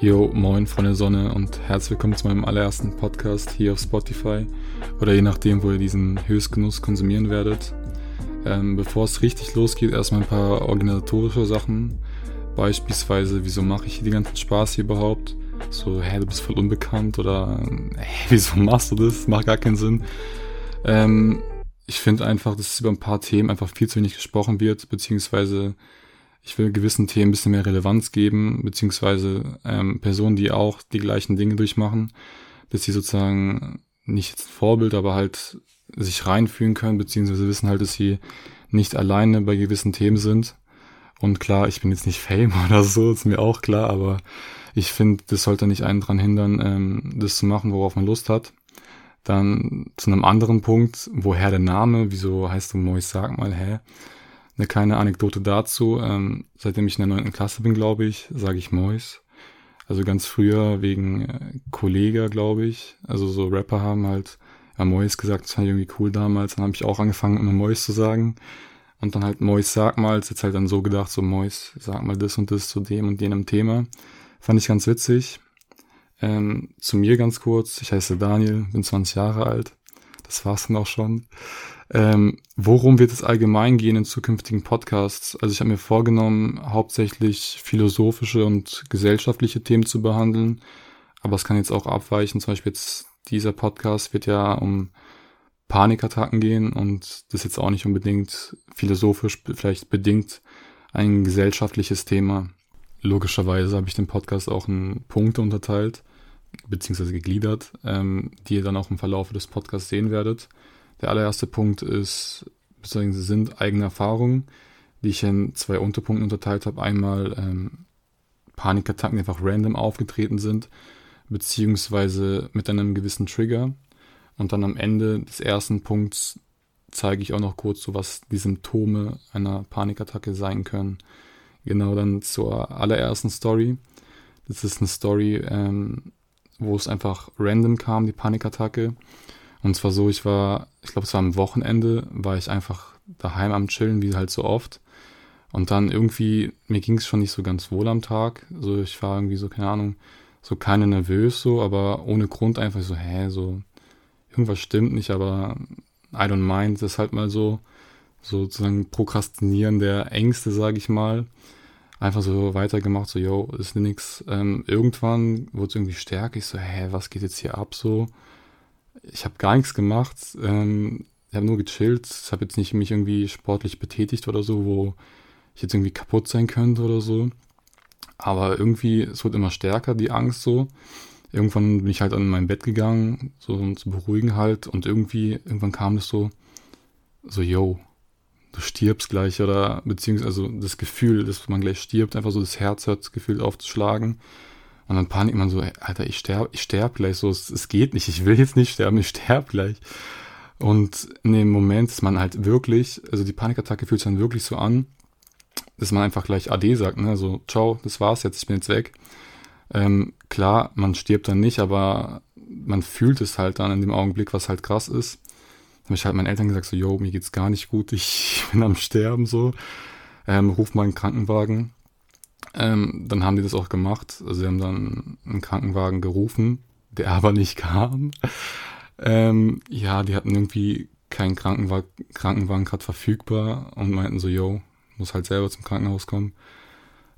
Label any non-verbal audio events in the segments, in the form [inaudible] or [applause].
Yo, moin der Sonne und herzlich willkommen zu meinem allerersten Podcast hier auf Spotify oder je nachdem, wo ihr diesen Höchstgenuss konsumieren werdet. Ähm, bevor es richtig losgeht, erstmal ein paar organisatorische Sachen. Beispielsweise, wieso mache ich hier den ganzen Spaß hier überhaupt? So, hä, du bist voll unbekannt oder hä, [laughs] wieso machst du das? Macht gar keinen Sinn. Ähm, ich finde einfach, dass über ein paar Themen einfach viel zu wenig gesprochen wird, beziehungsweise ich will gewissen Themen ein bisschen mehr Relevanz geben, beziehungsweise ähm, Personen, die auch die gleichen Dinge durchmachen, dass sie sozusagen nicht jetzt Vorbild, aber halt sich reinfühlen können, beziehungsweise wissen halt, dass sie nicht alleine bei gewissen Themen sind. Und klar, ich bin jetzt nicht Fame [laughs] oder so, ist mir auch klar, aber ich finde, das sollte nicht einen dran hindern, ähm, das zu machen, worauf man Lust hat. Dann zu einem anderen Punkt, woher der Name, wieso heißt du Mois, sag mal, hä? Eine kleine Anekdote dazu. Ähm, seitdem ich in der neunten Klasse bin, glaube ich, sage ich Mois. Also ganz früher wegen äh, Kollege, glaube ich. Also so Rapper haben halt ja, Mois gesagt, das fand ich irgendwie cool damals. Dann habe ich auch angefangen, immer Mois zu sagen. Und dann halt Mois sag mal, jetzt halt dann so gedacht, so Mois, sag mal das und das zu dem und jenem Thema. Fand ich ganz witzig. Ähm, zu mir ganz kurz, ich heiße Daniel, bin 20 Jahre alt. Das war's dann auch schon. Ähm, worum wird es allgemein gehen in zukünftigen Podcasts? Also ich habe mir vorgenommen, hauptsächlich philosophische und gesellschaftliche Themen zu behandeln, aber es kann jetzt auch abweichen. Zum Beispiel jetzt dieser Podcast wird ja um Panikattacken gehen und das ist jetzt auch nicht unbedingt philosophisch vielleicht bedingt ein gesellschaftliches Thema. Logischerweise habe ich den Podcast auch in Punkte unterteilt, beziehungsweise gegliedert, ähm, die ihr dann auch im Verlauf des Podcasts sehen werdet. Der allererste Punkt ist, beziehungsweise sind eigene Erfahrungen, die ich in zwei Unterpunkten unterteilt habe. Einmal ähm, Panikattacken, die einfach random aufgetreten sind, beziehungsweise mit einem gewissen Trigger. Und dann am Ende des ersten Punkts zeige ich auch noch kurz, so was die Symptome einer Panikattacke sein können. Genau dann zur allerersten Story. Das ist eine Story, ähm, wo es einfach random kam, die Panikattacke. Und zwar so, ich war, ich glaube, es war am Wochenende, war ich einfach daheim am Chillen, wie halt so oft. Und dann irgendwie, mir ging es schon nicht so ganz wohl am Tag. So, ich war irgendwie so, keine Ahnung, so keine nervös so, aber ohne Grund einfach so, hä, so, irgendwas stimmt nicht, aber I don't mind, das ist halt mal so, sozusagen Prokrastinieren der Ängste, sage ich mal. Einfach so weitergemacht, so, yo, ist nix. Ähm, irgendwann wurde es irgendwie stärker. Ich so, hä, was geht jetzt hier ab so? ich habe gar nichts gemacht. Ähm, ich habe nur gechillt. Ich habe jetzt nicht mich irgendwie sportlich betätigt oder so, wo ich jetzt irgendwie kaputt sein könnte oder so. Aber irgendwie, es wird immer stärker, die Angst so. Irgendwann bin ich halt an mein Bett gegangen, so um zu beruhigen halt. Und irgendwie, irgendwann kam das so, so, yo, du stirbst gleich oder beziehungsweise also das Gefühl, dass man gleich stirbt, einfach so das Herz hört gefühlt aufzuschlagen. Und dann panik man so, Alter, ich sterbe ich sterb gleich so, es, es geht nicht, ich will jetzt nicht sterben, ich sterbe gleich. Und in dem Moment ist man halt wirklich, also die Panikattacke fühlt sich dann wirklich so an, dass man einfach gleich AD sagt, ne, so, ciao, das war's jetzt, ich bin jetzt weg. Ähm, klar, man stirbt dann nicht, aber man fühlt es halt dann in dem Augenblick, was halt krass ist. Habe ich halt meinen Eltern gesagt, so, yo, mir geht's gar nicht gut, ich [laughs] bin am Sterben, so. Ähm, ruf mal einen Krankenwagen. Ähm, dann haben die das auch gemacht. Also sie haben dann einen Krankenwagen gerufen, der [laughs] aber nicht kam. Ähm, ja, die hatten irgendwie keinen Krankenwagen, Krankenwagen gerade verfügbar und meinten so, yo, muss halt selber zum Krankenhaus kommen.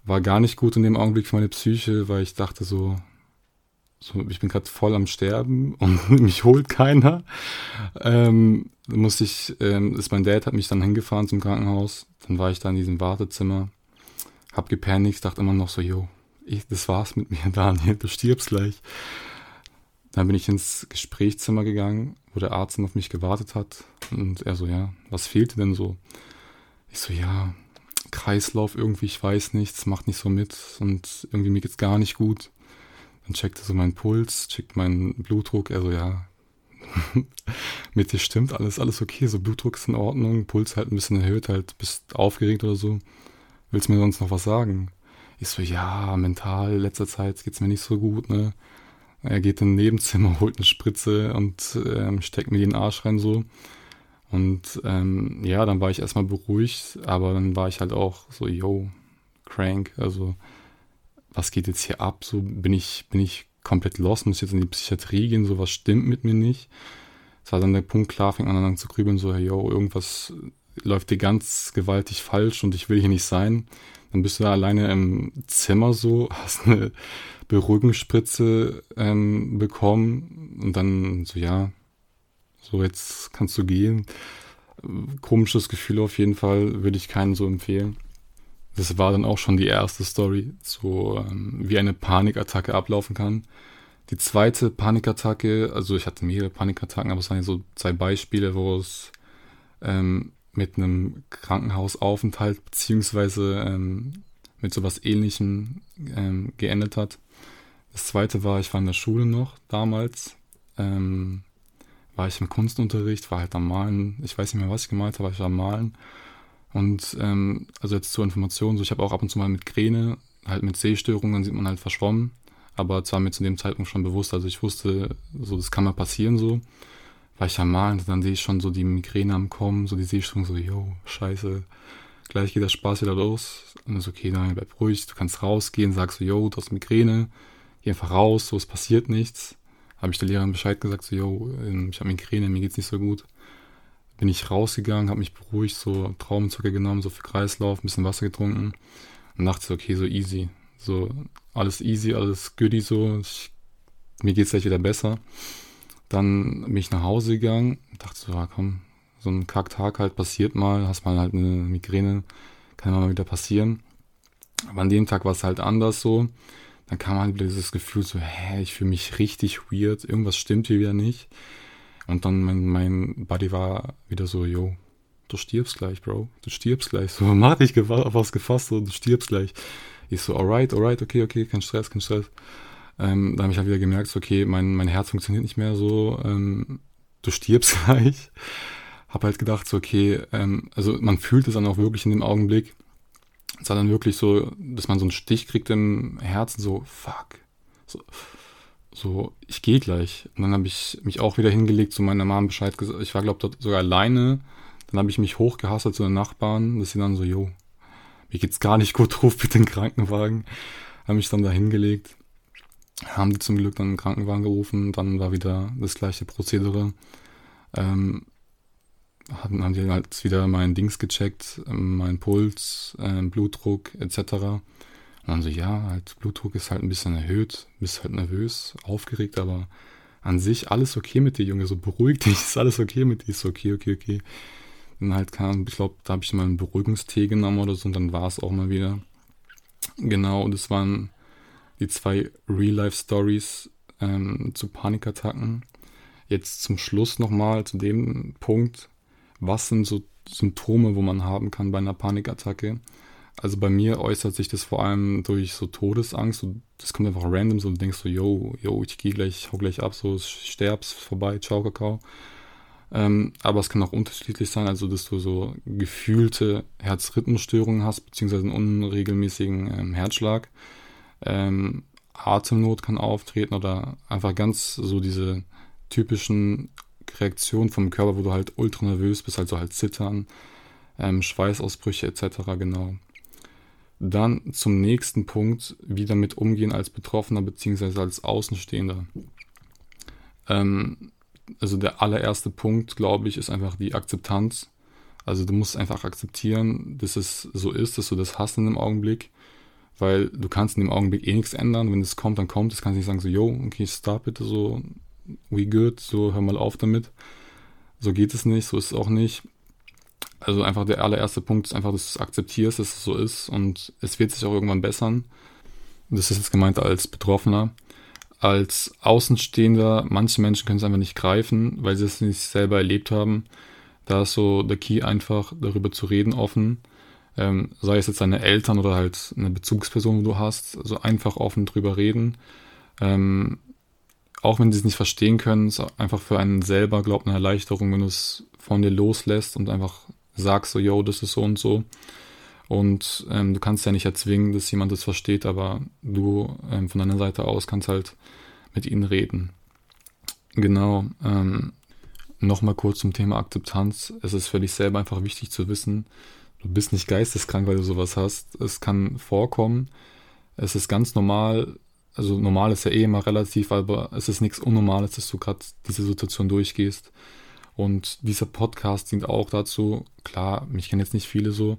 War gar nicht gut in dem Augenblick für meine Psyche, weil ich dachte so, so ich bin gerade voll am Sterben und [laughs] mich holt keiner. Ähm, musste ich, ähm, ist mein Dad hat mich dann hingefahren zum Krankenhaus. Dann war ich da in diesem Wartezimmer hab gepanikt, dachte immer noch so, jo, ich, das war's mit mir, [laughs] Daniel, du stirbst gleich. Dann bin ich ins Gesprächszimmer gegangen, wo der Arzt auf mich gewartet hat. Und er so, ja, was fehlte denn so? Ich so, ja, Kreislauf irgendwie, ich weiß nichts, macht nicht so mit und irgendwie mir geht's gar nicht gut. Dann checkte so mein Puls, checkt meinen Blutdruck, er so, ja, [laughs] mit dir stimmt alles, alles okay, so Blutdruck ist in Ordnung, Puls halt ein bisschen erhöht, halt bist aufgeregt oder so willst du mir sonst noch was sagen? Ich so, ja, mental, letzter Zeit geht's mir nicht so gut, ne? Er geht in ein Nebenzimmer, [laughs] holt eine Spritze und ähm, steckt mir den Arsch rein so. Und ähm, ja, dann war ich erstmal beruhigt, aber dann war ich halt auch so, yo, crank. Also was geht jetzt hier ab? So bin ich, bin ich komplett lost, muss jetzt in die Psychiatrie gehen, so was stimmt mit mir nicht. Es war dann der Punkt, klar, fing an, an zu grübeln, so, hey, yo, irgendwas läuft dir ganz gewaltig falsch und ich will hier nicht sein. Dann bist du da alleine im Zimmer so, [laughs] hast eine Beruhigungsspritze ähm, bekommen und dann so, ja, so jetzt kannst du gehen. Komisches Gefühl auf jeden Fall, würde ich keinen so empfehlen. Das war dann auch schon die erste Story, so ähm, wie eine Panikattacke ablaufen kann. Die zweite Panikattacke, also ich hatte mehrere Panikattacken, aber es waren so zwei Beispiele, wo es ähm, mit einem Krankenhausaufenthalt beziehungsweise ähm, mit sowas ähnlichem ähm, geendet hat. Das zweite war, ich war in der Schule noch damals, ähm, war ich im Kunstunterricht, war halt am Malen. Ich weiß nicht mehr, was ich gemalt habe, aber ich war am Malen. Und ähm, also jetzt zur Information, so ich habe auch ab und zu mal mit Kräne, halt mit Sehstörungen sieht man halt verschwommen, aber zwar mir zu dem Zeitpunkt schon bewusst, also ich wusste, so das kann mal passieren so, war ich am Malen, dann sehe ich schon so die Migräne am Kommen, so die Sehstörung, so, yo, scheiße, gleich geht der Spaß wieder los. Und ist okay, nein, bleib ruhig, du kannst rausgehen, sagst so, yo, du hast Migräne, geh einfach raus, so, es passiert nichts. Habe ich der Lehrerin Bescheid gesagt, so, yo, ähm, ich habe Migräne, mir geht's nicht so gut bin ich rausgegangen, habe mich beruhigt, so Traubenzucker genommen, so für Kreislauf, ein bisschen Wasser getrunken und dachte so, okay, so easy. So alles easy, alles goodie so. Ich, mir geht's gleich wieder besser. Dann bin ich nach Hause gegangen dachte so, ja komm, so ein Kacktag halt passiert mal, hast mal halt eine Migräne, kann mal wieder passieren. Aber an dem Tag war es halt anders so. Dann kam halt wieder dieses Gefühl so, hä, ich fühle mich richtig weird, irgendwas stimmt hier wieder nicht. Und dann mein, mein Buddy war wieder so, yo, du stirbst gleich, Bro. Du stirbst gleich. So, mach dich auf was gefasst, so, du stirbst gleich. Ich so, alright, alright, okay, okay, kein Stress, kein Stress. Ähm, da habe ich halt wieder gemerkt, so, okay, mein, mein Herz funktioniert nicht mehr so, ähm, du stirbst [laughs] gleich. Hab halt gedacht, so, okay, ähm, also man fühlt es dann auch wirklich in dem Augenblick. Es war dann wirklich so, dass man so einen Stich kriegt im Herzen, so, fuck. So, so, ich gehe gleich. Und dann habe ich mich auch wieder hingelegt, zu meiner Mom Bescheid gesagt. Ich war, glaube dort sogar alleine. Dann habe ich mich hochgehasselt zu den Nachbarn, dass sie dann so, jo, mir geht's gar nicht gut, ruf bitte den Krankenwagen. Habe mich dann da hingelegt. Haben die zum Glück dann einen Krankenwagen gerufen. Dann war wieder das gleiche Prozedere. Ähm, haben, haben die halt wieder meinen Dings gecheckt, ähm, meinen Puls, äh, Blutdruck etc. Und dann so, ja, halt, Blutdruck ist halt ein bisschen erhöht, bist halt nervös, aufgeregt, aber an sich alles okay mit dir, Junge, so beruhig [laughs] dich, ist alles okay mit dir, ist okay, okay, okay. Dann halt kam, ich glaube, da habe ich mal einen Beruhigungstee genommen oder so und dann war es auch mal wieder. Genau, und es waren die zwei Real-Life-Stories ähm, zu Panikattacken. Jetzt zum Schluss nochmal zu dem Punkt, was sind so Symptome, wo man haben kann bei einer Panikattacke? Also bei mir äußert sich das vor allem durch so Todesangst. Das kommt einfach random, so du denkst so, yo, yo, ich gehe gleich, ich hau gleich ab, so sterb's vorbei, ciao, Kakao. Ähm, aber es kann auch unterschiedlich sein, also dass du so gefühlte Herzrhythmusstörungen hast, beziehungsweise einen unregelmäßigen ähm, Herzschlag. Ähm, Atemnot kann auftreten oder einfach ganz so diese typischen Reaktionen vom Körper, wo du halt ultra nervös bist, also halt Zittern, ähm, Schweißausbrüche etc. genau. Dann zum nächsten Punkt, wie damit umgehen als Betroffener bzw. als Außenstehender. Ähm, also der allererste Punkt, glaube ich, ist einfach die Akzeptanz. Also du musst einfach akzeptieren, dass es so ist, dass du das hast in dem Augenblick, weil du kannst in dem Augenblick eh nichts ändern. Wenn es kommt, dann kommt es. Kannst nicht sagen so, yo, okay, stop bitte so, we good, so hör mal auf damit. So geht es nicht, so ist es auch nicht. Also einfach der allererste Punkt ist einfach, dass du es akzeptierst, dass es so ist und es wird sich auch irgendwann bessern. Das ist jetzt gemeint als Betroffener. Als Außenstehender, manche Menschen können es einfach nicht greifen, weil sie es nicht selber erlebt haben. Da ist so der Key einfach darüber zu reden offen. Ähm, sei es jetzt deine Eltern oder halt eine Bezugsperson, wo du hast. Also einfach offen drüber reden. Ähm, auch wenn sie es nicht verstehen können, ist einfach für einen selber, glaubt eine Erleichterung, wenn du es von dir loslässt und einfach sagst so, yo, das ist so und so. Und ähm, du kannst ja nicht erzwingen, dass jemand das versteht, aber du ähm, von deiner Seite aus kannst halt mit ihnen reden. Genau. Ähm, Nochmal kurz zum Thema Akzeptanz. Es ist für dich selber einfach wichtig zu wissen, du bist nicht geisteskrank, weil du sowas hast. Es kann vorkommen. Es ist ganz normal, also normal ist ja eh immer relativ, aber es ist nichts Unnormales, dass du gerade diese Situation durchgehst. Und dieser Podcast dient auch dazu, klar, mich kennen jetzt nicht viele so,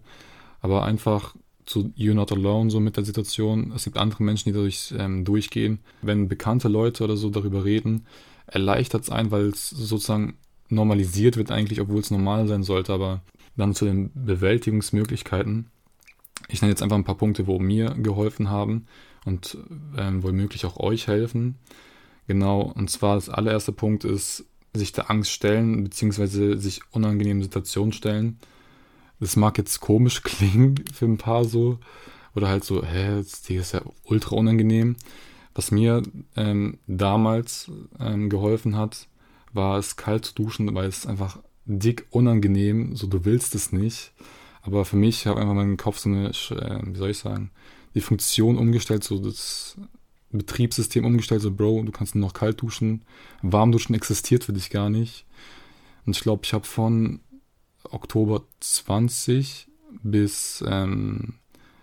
aber einfach zu You're Not Alone so mit der Situation. Es gibt andere Menschen, die dadurch ähm, durchgehen. Wenn bekannte Leute oder so darüber reden, erleichtert es ein, weil es sozusagen normalisiert wird eigentlich, obwohl es normal sein sollte. Aber dann zu den Bewältigungsmöglichkeiten. Ich nenne jetzt einfach ein paar Punkte, wo mir geholfen haben und ähm, womöglich auch euch helfen. Genau, und zwar das allererste Punkt ist, sich der Angst stellen, beziehungsweise sich unangenehmen Situationen stellen. Das mag jetzt komisch [laughs] klingen für ein paar so, oder halt so, hä, das ist ja ultra unangenehm. Was mir ähm, damals ähm, geholfen hat, war es kalt zu duschen, weil es einfach dick unangenehm, so du willst es nicht. Aber für mich habe einfach meinen Kopf so eine, äh, wie soll ich sagen, die Funktion umgestellt, so das Betriebssystem umgestellt, so Bro, du kannst nur noch kalt duschen, warm duschen existiert für dich gar nicht. Und ich glaube, ich habe von Oktober 20 bis, ähm,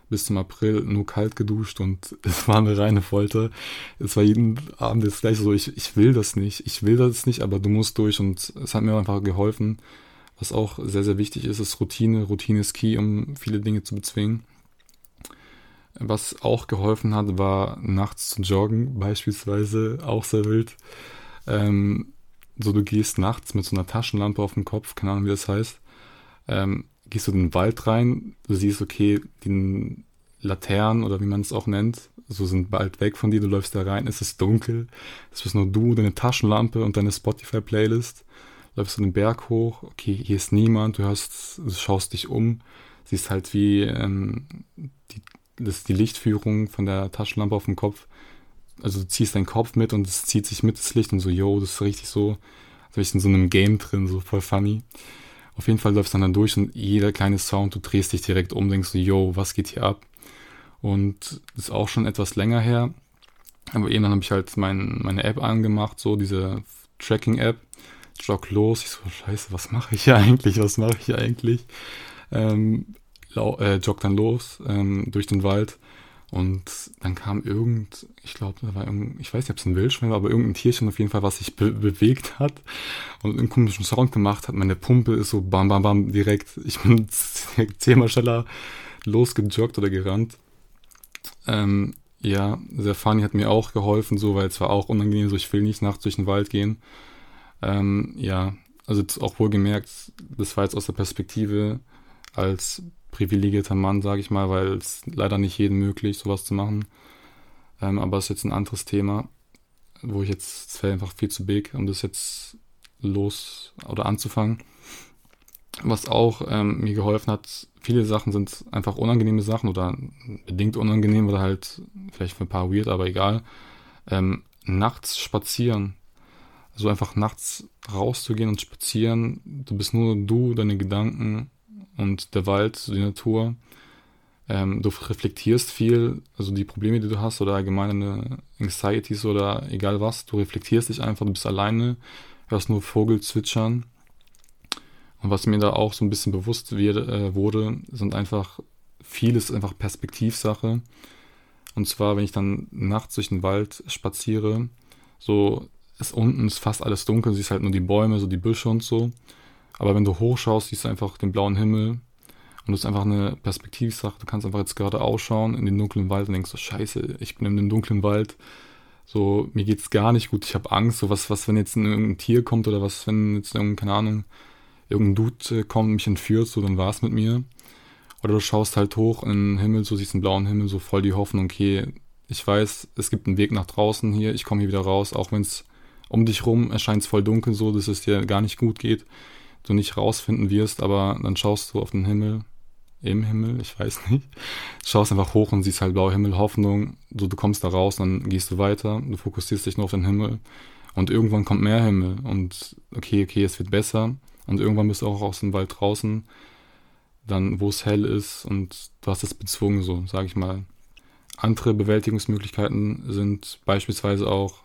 bis zum April nur kalt geduscht und [laughs] es war eine reine Folter. Es war jeden Abend das gleiche so, ich, ich will das nicht, ich will das nicht, aber du musst durch und es hat mir einfach geholfen. Was auch sehr, sehr wichtig ist, ist Routine. Routine ist key, um viele Dinge zu bezwingen. Was auch geholfen hat, war nachts zu joggen, beispielsweise, auch sehr wild. Ähm, so, du gehst nachts mit so einer Taschenlampe auf dem Kopf, keine Ahnung, wie das heißt, ähm, gehst du in den Wald rein, du siehst, okay, die Laternen oder wie man es auch nennt, so sind bald weg von dir, du läufst da rein, es ist dunkel, es bist nur du, deine Taschenlampe und deine Spotify-Playlist, läufst du den Berg hoch, okay, hier ist niemand, du hörst, du schaust dich um, siehst halt, wie ähm, die das ist die Lichtführung von der Taschenlampe auf dem Kopf. Also du ziehst deinen Kopf mit und es zieht sich mit das Licht und so, yo, das ist richtig so, als wäre ich in so einem Game drin, so voll funny. Auf jeden Fall läufst du dann, dann durch und jeder kleine Sound, du drehst dich direkt um, denkst so, yo, was geht hier ab? Und das ist auch schon etwas länger her. Aber eben dann habe ich halt mein, meine App angemacht, so diese Tracking-App. Jog los. Ich so, scheiße, was mache ich hier [laughs] eigentlich? Was mache ich hier eigentlich? Ähm, äh, joggt dann los ähm, durch den Wald und dann kam irgend, ich glaube, da war irgend, ich weiß nicht, ob es ein Wildschwein war, aber irgendein Tierchen auf jeden Fall, was sich be bewegt hat und einen komischen Sound gemacht hat. Meine Pumpe ist so bam, bam, bam direkt. Ich bin [laughs] zehnmal schneller losgejoggt oder gerannt. Ähm, ja, funny hat mir auch geholfen, so, weil es war auch unangenehm, so ich will nicht nachts durch den Wald gehen. Ähm, ja, also auch wohl gemerkt, das war jetzt aus der Perspektive als privilegierter Mann, sage ich mal, weil es leider nicht jedem möglich, sowas zu machen. Ähm, aber es ist jetzt ein anderes Thema, wo ich jetzt, es wäre einfach viel zu big, um das jetzt los oder anzufangen. Was auch ähm, mir geholfen hat, viele Sachen sind einfach unangenehme Sachen oder bedingt unangenehm oder halt vielleicht für ein paar weird, aber egal. Ähm, nachts spazieren. Also einfach nachts rauszugehen und spazieren. Du bist nur du, deine Gedanken und der Wald, die Natur. Ähm, du reflektierst viel, also die Probleme, die du hast oder allgemeine Anxieties oder egal was, du reflektierst dich einfach, du bist alleine, hörst nur Vogel zwitschern. Und was mir da auch so ein bisschen bewusst wird, äh, wurde, sind einfach vieles einfach Perspektivsache. Und zwar, wenn ich dann nachts durch den Wald spaziere, so ist unten ist fast alles dunkel, siehst halt nur die Bäume, so die Büsche und so. Aber wenn du hochschaust, siehst du einfach den blauen Himmel und das ist einfach eine Perspektivsache. Du kannst einfach jetzt gerade ausschauen in den dunklen Wald und denkst so, scheiße, ich bin in dem dunklen Wald. So, mir geht's gar nicht gut, ich habe Angst. So, was, was, wenn jetzt irgendein Tier kommt oder was, wenn jetzt irgendein, keine Ahnung, irgendein Dude kommt und mich entführt, so, dann war's mit mir. Oder du schaust halt hoch in den Himmel, so siehst den blauen Himmel, so voll die Hoffnung, okay, ich weiß, es gibt einen Weg nach draußen hier, ich komme hier wieder raus, auch wenn es um dich rum erscheint voll dunkel so, dass es dir gar nicht gut geht du nicht rausfinden wirst, aber dann schaust du auf den Himmel, im Himmel, ich weiß nicht, schaust einfach hoch und siehst halt blauer Himmel, Hoffnung, so du kommst da raus, dann gehst du weiter, du fokussierst dich nur auf den Himmel. Und irgendwann kommt mehr Himmel und okay, okay, es wird besser. Und irgendwann bist du auch aus dem Wald draußen, dann wo es hell ist und du hast es bezwungen, so sag ich mal. Andere Bewältigungsmöglichkeiten sind beispielsweise auch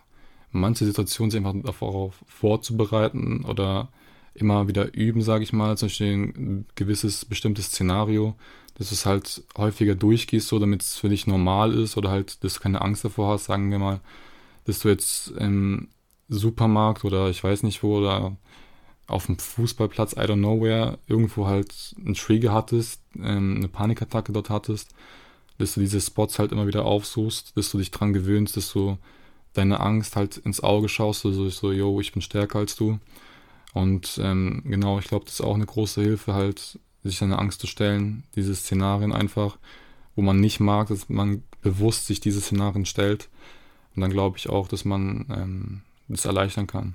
manche Situationen sich einfach darauf vorzubereiten oder immer wieder üben, sage ich mal, zum Beispiel ein gewisses bestimmtes Szenario, dass du es halt häufiger durchgehst, so damit es für dich normal ist oder halt, dass du keine Angst davor hast, sagen wir mal, dass du jetzt im Supermarkt oder ich weiß nicht wo oder auf dem Fußballplatz, I don't know where, irgendwo halt einen Trigger hattest, ähm, eine Panikattacke dort hattest, dass du diese Spots halt immer wieder aufsuchst, dass du dich dran gewöhnst, dass du deine Angst halt ins Auge schaust, also so, yo, ich bin stärker als du. Und ähm, genau, ich glaube, das ist auch eine große Hilfe, halt, sich seine Angst zu stellen, diese Szenarien einfach, wo man nicht mag, dass man bewusst sich diese Szenarien stellt. Und dann glaube ich auch, dass man ähm, das erleichtern kann.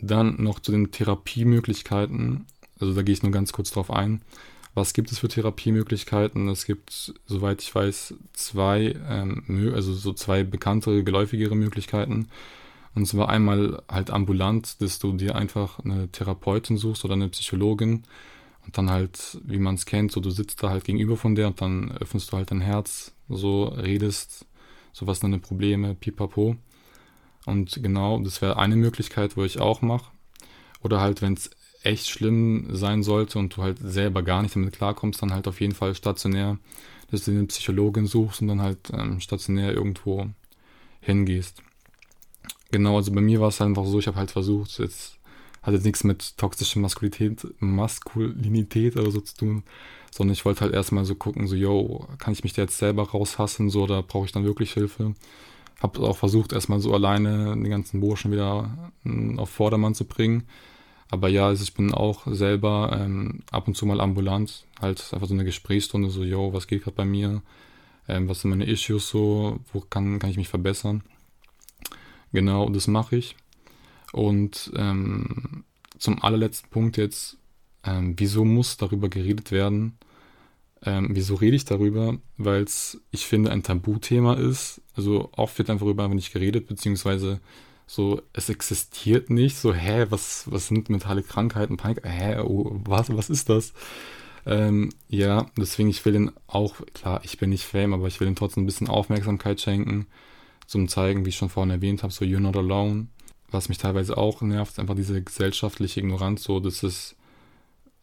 Dann noch zu den Therapiemöglichkeiten. Also da gehe ich nur ganz kurz drauf ein. Was gibt es für Therapiemöglichkeiten? Es gibt, soweit ich weiß, zwei, ähm, also so zwei bekanntere, geläufigere Möglichkeiten. Und zwar einmal halt ambulant, dass du dir einfach eine Therapeutin suchst oder eine Psychologin und dann halt, wie man es kennt, so du sitzt da halt gegenüber von der und dann öffnest du halt dein Herz, so redest, so was deine Probleme, pipapo. Und genau, das wäre eine Möglichkeit, wo ich auch mache. Oder halt, wenn es echt schlimm sein sollte und du halt selber gar nicht damit klarkommst, dann halt auf jeden Fall stationär, dass du eine Psychologin suchst und dann halt ähm, stationär irgendwo hingehst. Genau, also bei mir war es einfach so, ich habe halt versucht, jetzt hat jetzt nichts mit toxischer Maskulinität, Maskulinität oder so zu tun, sondern ich wollte halt erstmal so gucken, so, yo, kann ich mich da jetzt selber raushassen, so, oder brauche ich dann wirklich Hilfe? Hab auch versucht, erstmal so alleine den ganzen Burschen wieder hm, auf Vordermann zu bringen. Aber ja, also ich bin auch selber ähm, ab und zu mal ambulant, halt einfach so eine Gesprächsstunde, so, yo, was geht gerade bei mir? Ähm, was sind meine Issues so? Wo kann, kann ich mich verbessern? Genau, das mache ich. Und ähm, zum allerletzten Punkt jetzt, ähm, wieso muss darüber geredet werden? Ähm, wieso rede ich darüber? Weil es, ich finde, ein Tabuthema ist. Also oft wird einfach darüber nicht geredet, beziehungsweise so, es existiert nicht. So, hä, was, was sind mentale Krankheiten, Panik? Hä, oh, was, was ist das? Ähm, ja, deswegen, ich will den auch, klar, ich bin nicht Fame, aber ich will den trotzdem ein bisschen Aufmerksamkeit schenken, zum zeigen, wie ich schon vorhin erwähnt habe, so you're not alone. Was mich teilweise auch nervt, ist einfach diese gesellschaftliche Ignoranz, so, das ist,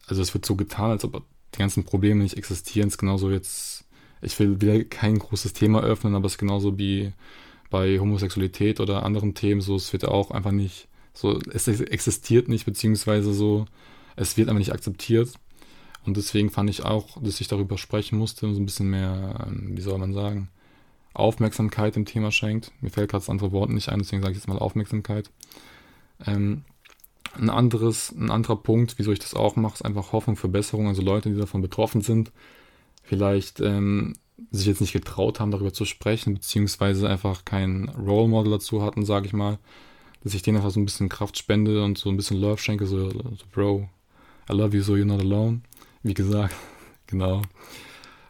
also es wird so getan, als ob die ganzen Probleme nicht existieren. Es ist genauso jetzt, ich will wieder kein großes Thema öffnen, aber es ist genauso wie bei Homosexualität oder anderen Themen, so, es wird auch einfach nicht, so, es existiert nicht, beziehungsweise so, es wird einfach nicht akzeptiert. Und deswegen fand ich auch, dass ich darüber sprechen musste so ein bisschen mehr, ähm, wie soll man sagen, Aufmerksamkeit dem Thema schenkt. Mir fällt gerade das andere Wort nicht ein, deswegen sage ich jetzt mal Aufmerksamkeit. Ähm, ein anderes, ein anderer Punkt, wieso ich das auch mache, ist einfach Hoffnung für Besserung. Also Leute, die davon betroffen sind, vielleicht ähm, sich jetzt nicht getraut haben, darüber zu sprechen, beziehungsweise einfach kein Role Model dazu hatten, sage ich mal, dass ich denen einfach so ein bisschen Kraft spende und so ein bisschen Love schenke, so, so Bro, I love you, so you're not alone. Wie gesagt, [laughs] genau.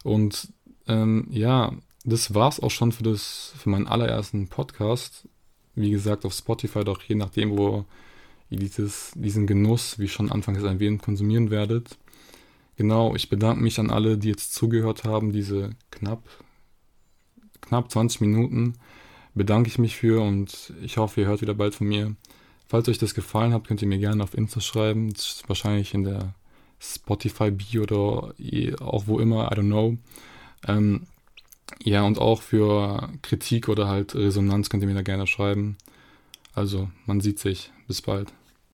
Und ähm, ja, das war's auch schon für das, für meinen allerersten Podcast. Wie gesagt, auf Spotify, doch je nachdem, wo ihr dieses, diesen Genuss, wie schon anfangs erwähnt, konsumieren werdet. Genau, ich bedanke mich an alle, die jetzt zugehört haben, diese knapp, knapp 20 Minuten bedanke ich mich für und ich hoffe, ihr hört wieder bald von mir. Falls euch das gefallen hat, könnt ihr mir gerne auf Insta schreiben. Das ist wahrscheinlich in der Spotify-Bio oder auch wo immer, I don't know. Ähm, ja, und auch für Kritik oder halt Resonanz könnt ihr mir da gerne schreiben. Also, man sieht sich. Bis bald.